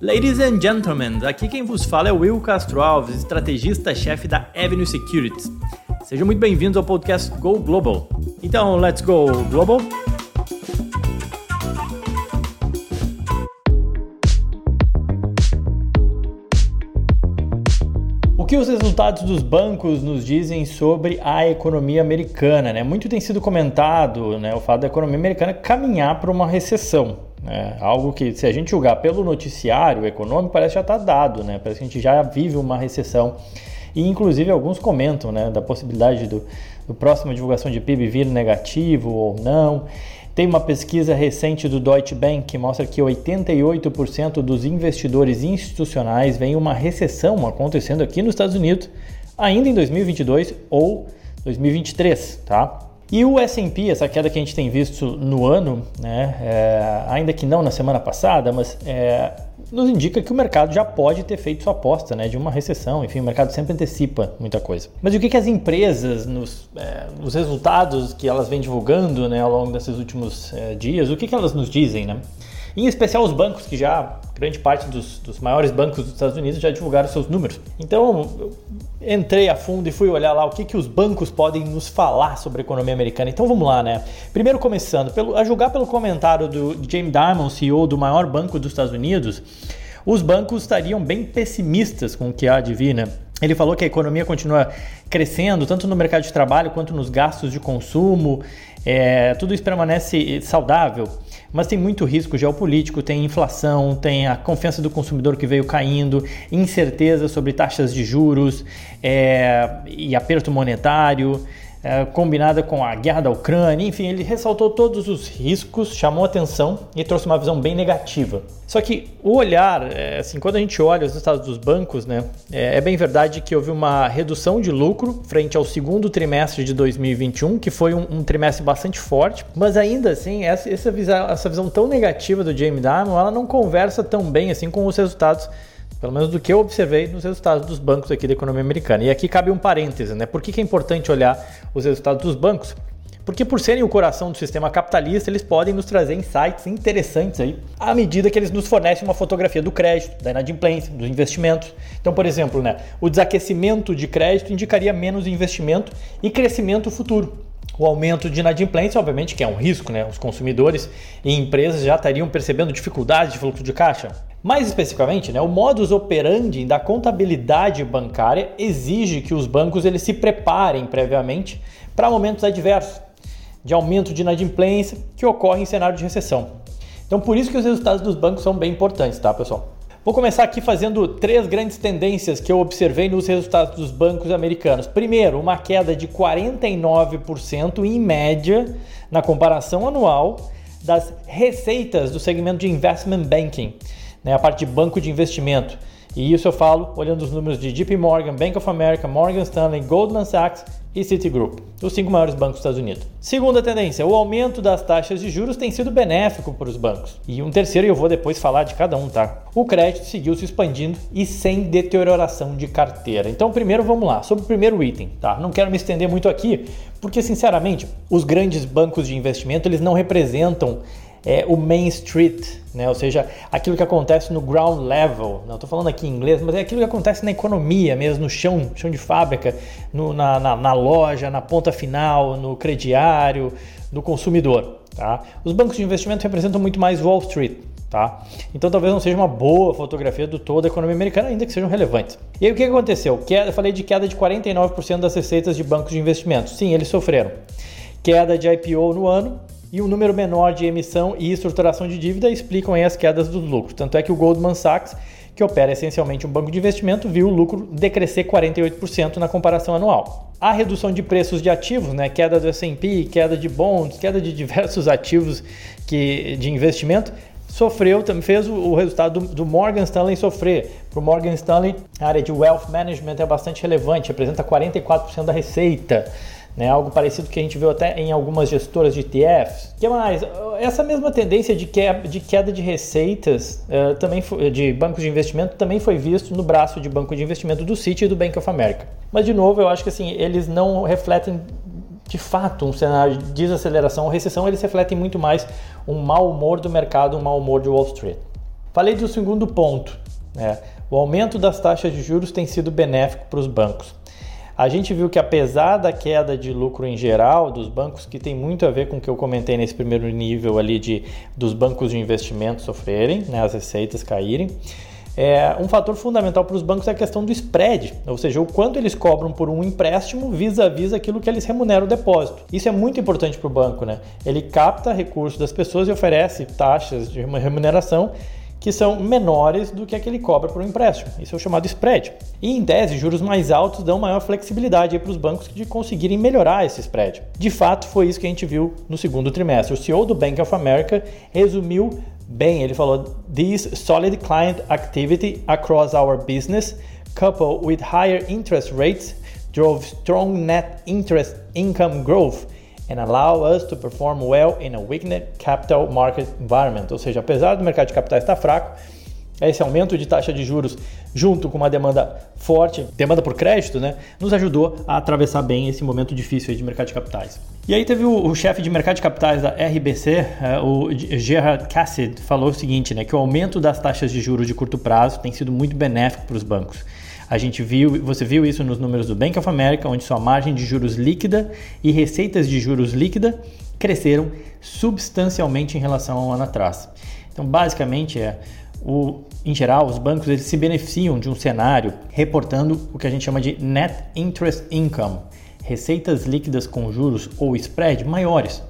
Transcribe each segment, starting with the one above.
Ladies and gentlemen, aqui quem vos fala é Will Castro Alves, estrategista-chefe da Avenue Securities. Sejam muito bem-vindos ao podcast Go Global. Então, let's go global. O que os resultados dos bancos nos dizem sobre a economia americana? Né? Muito tem sido comentado né, o fato da economia americana caminhar para uma recessão. É algo que, se a gente julgar pelo noticiário econômico, parece já estar tá dado, né? Parece que a gente já vive uma recessão. E, inclusive, alguns comentam né, da possibilidade do, do próximo divulgação de PIB vir negativo ou não. Tem uma pesquisa recente do Deutsche Bank que mostra que 88% dos investidores institucionais veem uma recessão acontecendo aqui nos Estados Unidos ainda em 2022 ou 2023, tá? E o S&P, essa queda que a gente tem visto no ano, né, é, ainda que não na semana passada, mas é, nos indica que o mercado já pode ter feito sua aposta né, de uma recessão. Enfim, o mercado sempre antecipa muita coisa. Mas o que, que as empresas, nos, é, nos resultados que elas vêm divulgando né, ao longo desses últimos é, dias, o que, que elas nos dizem? Né? Em especial os bancos, que já, grande parte dos, dos maiores bancos dos Estados Unidos já divulgaram seus números. Então, eu entrei a fundo e fui olhar lá o que, que os bancos podem nos falar sobre a economia americana. Então vamos lá, né? Primeiro começando, pelo, a julgar pelo comentário do James Dimon, CEO do maior banco dos Estados Unidos, os bancos estariam bem pessimistas com o que há de vir, né? Ele falou que a economia continua crescendo, tanto no mercado de trabalho quanto nos gastos de consumo, é, tudo isso permanece saudável, mas tem muito risco geopolítico, tem inflação, tem a confiança do consumidor que veio caindo, incerteza sobre taxas de juros é, e aperto monetário é, combinada com a guerra da Ucrânia, enfim, ele ressaltou todos os riscos, chamou atenção e trouxe uma visão bem negativa. Só que o olhar, é, assim, quando a gente olha os resultados dos bancos, né, é, é, bem verdade que houve uma redução de lucro frente ao segundo trimestre de 2021, que foi um, um trimestre bastante forte, mas ainda assim, essa, essa, visão, essa visão tão negativa do Jamie Dimon, ela não conversa tão bem assim com os resultados pelo menos do que eu observei nos resultados dos bancos aqui da economia americana. E aqui cabe um parêntese, né? Por que, que é importante olhar os resultados dos bancos? Porque por serem o coração do sistema capitalista, eles podem nos trazer insights interessantes aí, à medida que eles nos fornecem uma fotografia do crédito, da inadimplência, dos investimentos. Então, por exemplo, né, o desaquecimento de crédito indicaria menos investimento e crescimento futuro. O aumento de inadimplência, obviamente, que é um risco, né? Os consumidores e empresas já estariam percebendo dificuldades de fluxo de caixa. Mais especificamente, né, o modus operandi da contabilidade bancária exige que os bancos eles se preparem previamente para momentos adversos, de aumento de inadimplência que ocorre em cenário de recessão. Então, por isso que os resultados dos bancos são bem importantes, tá, pessoal? Vou começar aqui fazendo três grandes tendências que eu observei nos resultados dos bancos americanos. Primeiro, uma queda de 49% em média na comparação anual das receitas do segmento de investment banking né, a parte de banco de investimento. E isso eu falo olhando os números de JP Morgan, Bank of America, Morgan Stanley, Goldman Sachs e Citigroup, os cinco maiores bancos dos Estados Unidos. Segunda tendência, o aumento das taxas de juros tem sido benéfico para os bancos. E um terceiro, eu vou depois falar de cada um, tá? O crédito seguiu se expandindo e sem deterioração de carteira. Então, primeiro vamos lá, sobre o primeiro item, tá? Não quero me estender muito aqui, porque sinceramente, os grandes bancos de investimento, eles não representam é, o Main Street, né? ou seja, aquilo que acontece no ground level. Não estou falando aqui em inglês, mas é aquilo que acontece na economia mesmo, no chão, chão de fábrica, no, na, na, na, loja, na ponta final, no crediário, no consumidor. Tá? Os bancos de investimento representam muito mais Wall Street. Tá? Então talvez não seja uma boa fotografia do todo a economia americana, ainda que sejam relevantes. E aí o que aconteceu? Queda, falei de queda de 49% das receitas de bancos de investimentos. Sim, eles sofreram. Queda de IPO no ano, e um número menor de emissão e estruturação de dívida explicam as quedas dos lucros. Tanto é que o Goldman Sachs, que opera essencialmente um banco de investimento, viu o lucro decrescer 48% na comparação anual. A redução de preços de ativos, né, queda do S&P, queda de bonds, queda de diversos ativos que, de investimento, sofreu, fez o, resultado do, do, Morgan Stanley sofrer. Para o Morgan Stanley, a área de wealth management é bastante relevante, representa 44% da receita né? Algo parecido que a gente viu até em algumas gestoras de ETFs. que mais? Essa mesma tendência de queda de, queda de receitas uh, também foi, de bancos de investimento também foi visto no braço de banco de investimento do Citi e do Bank of America. Mas de novo, eu acho que assim, eles não refletem de fato um cenário de desaceleração ou recessão, eles refletem muito mais um mau humor do mercado, um mau humor de Wall Street. Falei do segundo ponto, né? o aumento das taxas de juros tem sido benéfico para os bancos. A gente viu que apesar da queda de lucro em geral dos bancos, que tem muito a ver com o que eu comentei nesse primeiro nível ali de dos bancos de investimento sofrerem, né, as receitas caírem, é, um fator fundamental para os bancos é a questão do spread, ou seja, o quanto eles cobram por um empréstimo vis-à-vis aquilo que eles remuneram o depósito. Isso é muito importante para o banco, né? Ele capta recursos das pessoas e oferece taxas de remuneração que são menores do que a que ele cobra por um empréstimo. Isso é o chamado spread. E em tese, juros mais altos dão maior flexibilidade para os bancos de conseguirem melhorar esse spread. De fato, foi isso que a gente viu no segundo trimestre. O CEO do Bank of America resumiu bem, ele falou: "This solid client activity across our business, coupled with higher interest rates, drove strong net interest income growth." And allow us to perform well in a weakened capital market environment. Ou seja, apesar do mercado de capitais estar fraco, esse aumento de taxa de juros, junto com uma demanda forte, demanda por crédito, né, nos ajudou a atravessar bem esse momento difícil de mercado de capitais. E aí teve o, o chefe de mercado de capitais da RBC, é, o Gerard Cassidy, falou o seguinte, né, que o aumento das taxas de juros de curto prazo tem sido muito benéfico para os bancos. A gente viu, você viu isso nos números do Bank of America, onde sua margem de juros líquida e receitas de juros líquida cresceram substancialmente em relação ao ano atrás. Então, basicamente é o, em geral, os bancos eles se beneficiam de um cenário reportando o que a gente chama de net interest income, receitas líquidas com juros ou spread maiores,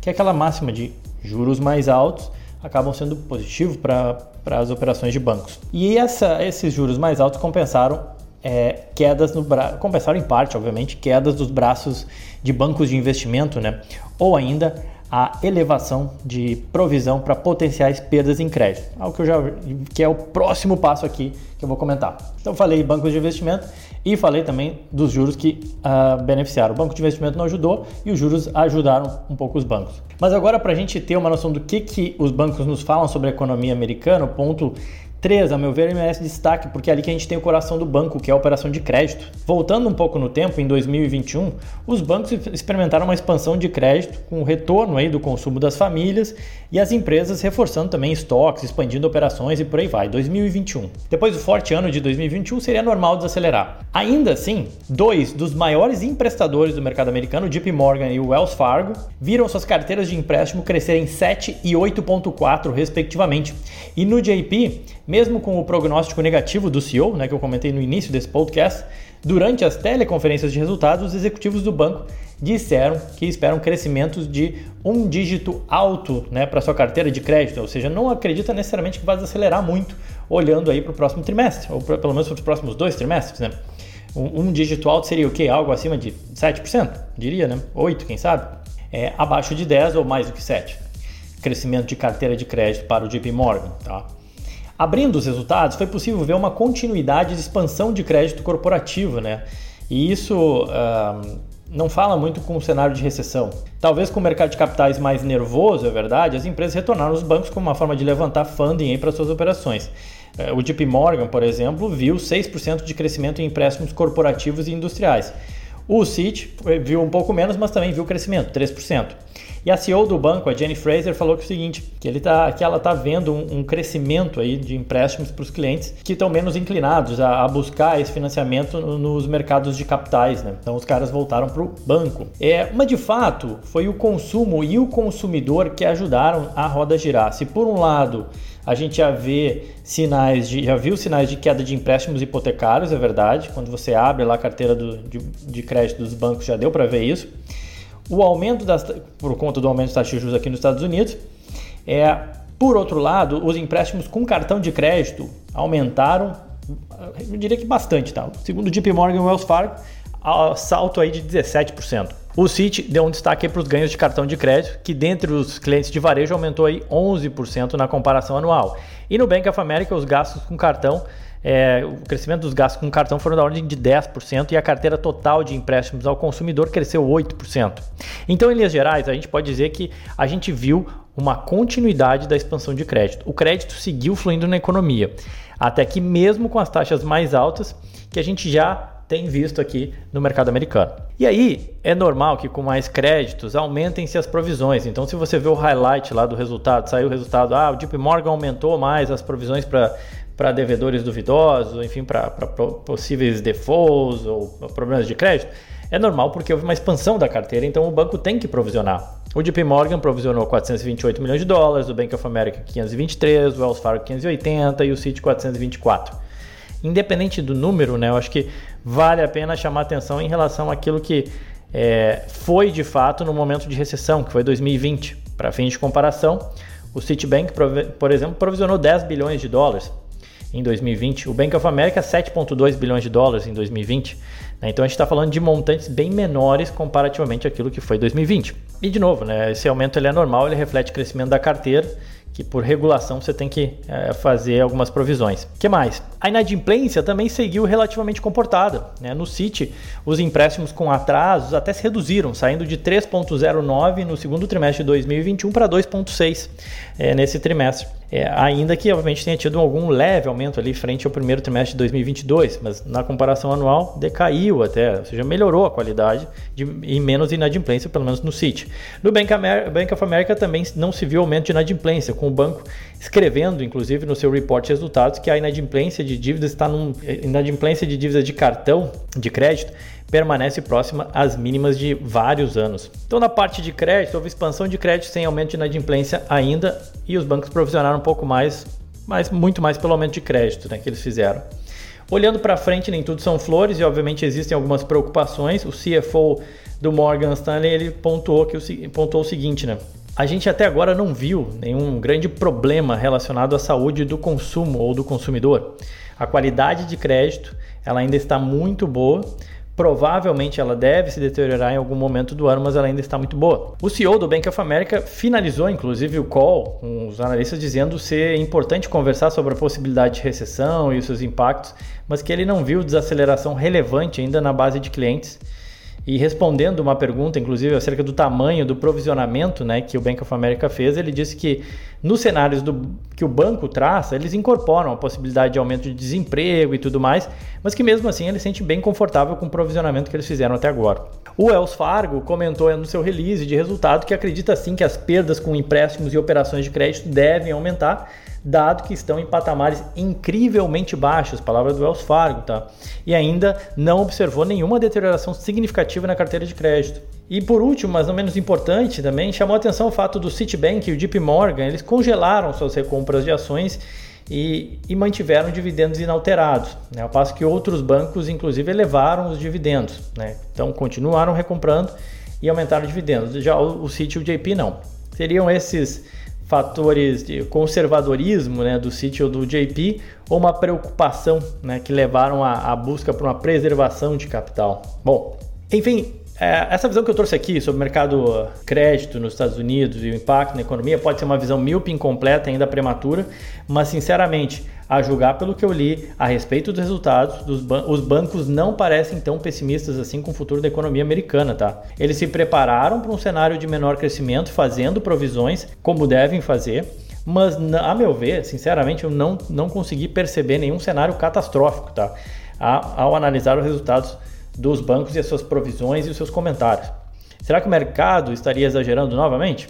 que é aquela máxima de juros mais altos acabam sendo positivos para para as operações de bancos. E essa, esses juros mais altos compensaram é, quedas no braço, compensaram em parte, obviamente, quedas dos braços de bancos de investimento, né? Ou ainda a elevação de provisão para potenciais perdas em crédito, algo que eu já que é o próximo passo aqui que eu vou comentar. Então falei bancos de investimento e falei também dos juros que uh, beneficiaram. O banco de investimento não ajudou e os juros ajudaram um pouco os bancos. Mas agora, para a gente ter uma noção do que, que os bancos nos falam sobre a economia americana, o ponto 3, a meu ver, merece destaque, porque é ali que a gente tem o coração do banco, que é a operação de crédito. Voltando um pouco no tempo, em 2021, os bancos experimentaram uma expansão de crédito com o retorno aí do consumo das famílias e as empresas reforçando também estoques, expandindo operações e por aí vai. 2021. Depois do forte ano de 2021, seria normal desacelerar. Ainda assim, dois dos maiores emprestadores do mercado americano, JP Morgan e o Wells Fargo, viram suas carteiras de empréstimo crescerem 7 e 8,4 respectivamente. E no JP, mesmo com o prognóstico negativo do CEO, né, que eu comentei no início desse podcast, durante as teleconferências de resultados, os executivos do banco disseram que esperam crescimentos de um dígito alto né, para sua carteira de crédito, ou seja, não acredita necessariamente que vai desacelerar muito olhando aí para o próximo trimestre, ou pra, pelo menos para os próximos dois trimestres. Né? Um, um dígito alto seria o quê? Algo acima de 7%, diria, né? 8%, quem sabe? É, abaixo de 10% ou mais do que 7%. Crescimento de carteira de crédito para o JP Morgan. Tá? Abrindo os resultados, foi possível ver uma continuidade de expansão de crédito corporativo, né? E isso uh, não fala muito com o cenário de recessão. Talvez com o mercado de capitais mais nervoso, é verdade, as empresas retornaram aos bancos como uma forma de levantar funding para suas operações. Uh, o JP Morgan, por exemplo, viu 6% de crescimento em empréstimos corporativos e industriais. O Citi viu um pouco menos, mas também viu crescimento, 3%. E a CEO do banco, a Jenny Fraser, falou que é o seguinte, que, ele tá, que ela está vendo um, um, crescimento aí de empréstimos para os clientes que estão menos inclinados a, a, buscar esse financiamento nos mercados de capitais. Né? Então os caras voltaram para o banco. É, mas de fato foi o consumo e o consumidor que ajudaram a roda girar. Se por um lado a gente já vê sinais de, já viu sinais de queda de empréstimos hipotecários, é verdade. Quando você abre lá a carteira do, de, de crédito dos bancos, já deu para ver isso o aumento das, por conta do aumento das taxas de juros aqui nos Estados Unidos. É, por outro lado, os empréstimos com cartão de crédito aumentaram, eu diria que bastante, tá? Segundo o JP Morgan Wells Fargo, salto aí de 17%. O Citi deu um destaque para os ganhos de cartão de crédito, que dentre os clientes de varejo aumentou aí 11% na comparação anual. E no Bank of America, os gastos com cartão é, o crescimento dos gastos com cartão foram da ordem de 10% e a carteira total de empréstimos ao consumidor cresceu 8%. Então, em linhas gerais, a gente pode dizer que a gente viu uma continuidade da expansão de crédito. O crédito seguiu fluindo na economia, até que mesmo com as taxas mais altas, que a gente já tem visto aqui no mercado americano. E aí é normal que com mais créditos aumentem-se as provisões. Então, se você vê o highlight lá do resultado, saiu o resultado, ah, o JP Morgan aumentou mais as provisões para para devedores duvidosos, enfim, para possíveis defaults ou problemas de crédito, é normal porque houve uma expansão da carteira, então o banco tem que provisionar. O JP Morgan provisionou 428 milhões de dólares, o Bank of America 523, o Wells Fargo 580 e o Citi 424. Independente do número, né, eu acho que vale a pena chamar atenção em relação àquilo que é, foi de fato no momento de recessão, que foi 2020. Para fins de comparação, o Citibank, por exemplo, provisionou 10 bilhões de dólares em 2020. O Bank of America, 7,2 bilhões de dólares em 2020. Né? Então a gente está falando de montantes bem menores comparativamente àquilo que foi 2020. E de novo, né, esse aumento ele é normal, ele reflete o crescimento da carteira que por regulação você tem que é, fazer algumas provisões. O que mais? A inadimplência também seguiu relativamente comportada. Né? No Citi, os empréstimos com atrasos até se reduziram, saindo de 3,09 no segundo trimestre de 2021 para 2,6 é, nesse trimestre. É, ainda que, obviamente, tenha tido algum leve aumento ali frente ao primeiro trimestre de 2022, mas na comparação anual decaiu até, ou seja, melhorou a qualidade de, e menos inadimplência, pelo menos no Citi. No Bank, Amer Bank of America também não se viu aumento de inadimplência, com o banco escrevendo, inclusive, no seu report de resultados, que a inadimplência de dívidas está num inadimplência de dívidas de cartão de crédito permanece próxima às mínimas de vários anos. Então, na parte de crédito, houve expansão de crédito sem aumento de inadimplência ainda e os bancos provisionaram um pouco mais, mas muito mais pelo aumento de crédito né, que eles fizeram. Olhando para frente, nem tudo são flores e obviamente existem algumas preocupações. O CFO do Morgan Stanley ele pontuou, que o, pontuou o seguinte, né? A gente até agora não viu nenhum grande problema relacionado à saúde do consumo ou do consumidor. A qualidade de crédito ela ainda está muito boa, Provavelmente ela deve se deteriorar em algum momento do ano, mas ela ainda está muito boa. O CEO do Bank of America finalizou, inclusive, o call com os analistas dizendo ser importante conversar sobre a possibilidade de recessão e os seus impactos, mas que ele não viu desaceleração relevante ainda na base de clientes e respondendo uma pergunta, inclusive, acerca do tamanho do provisionamento né, que o Bank of America fez, ele disse que nos cenários do, que o banco traça, eles incorporam a possibilidade de aumento de desemprego e tudo mais, mas que mesmo assim ele se sente bem confortável com o provisionamento que eles fizeram até agora. O Wells Fargo comentou no seu release de resultado que acredita sim que as perdas com empréstimos e operações de crédito devem aumentar, dado que estão em patamares incrivelmente baixos, palavra do Wells Fargo, tá? E ainda não observou nenhuma deterioração significativa na carteira de crédito. E por último, mas não menos importante também, chamou atenção o fato do Citibank e o JP Morgan, eles congelaram suas recompras de ações e, e mantiveram dividendos inalterados, né? ao passo que outros bancos, inclusive, elevaram os dividendos. Né? Então, continuaram recomprando e aumentaram dividendos. Já o, o Citi e o JP não. Seriam esses fatores de conservadorismo né, do sítio ou do JP ou uma preocupação né, que levaram à, busca por uma preservação de capital. Bom, enfim, é, essa visão que eu trouxe aqui sobre o mercado crédito nos Estados Unidos e o impacto na economia pode ser uma visão míope, incompleta, ainda prematura, mas sinceramente, a julgar pelo que eu li a respeito dos resultados, dos ban os bancos não parecem tão pessimistas assim com o futuro da economia americana, tá? Eles se prepararam para um cenário de menor crescimento, fazendo provisões como devem fazer, mas a meu ver, sinceramente, eu não, não consegui perceber nenhum cenário catastrófico, tá? Ao analisar os resultados dos bancos e as suas provisões e os seus comentários. Será que o mercado estaria exagerando novamente?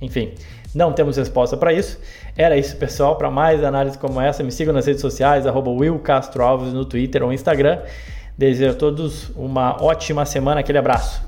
Enfim, não temos resposta para isso. Era isso, pessoal. Para mais análises como essa, me sigam nas redes sociais, arroba Will Castro Alves no Twitter ou Instagram. Desejo a todos uma ótima semana. Aquele abraço.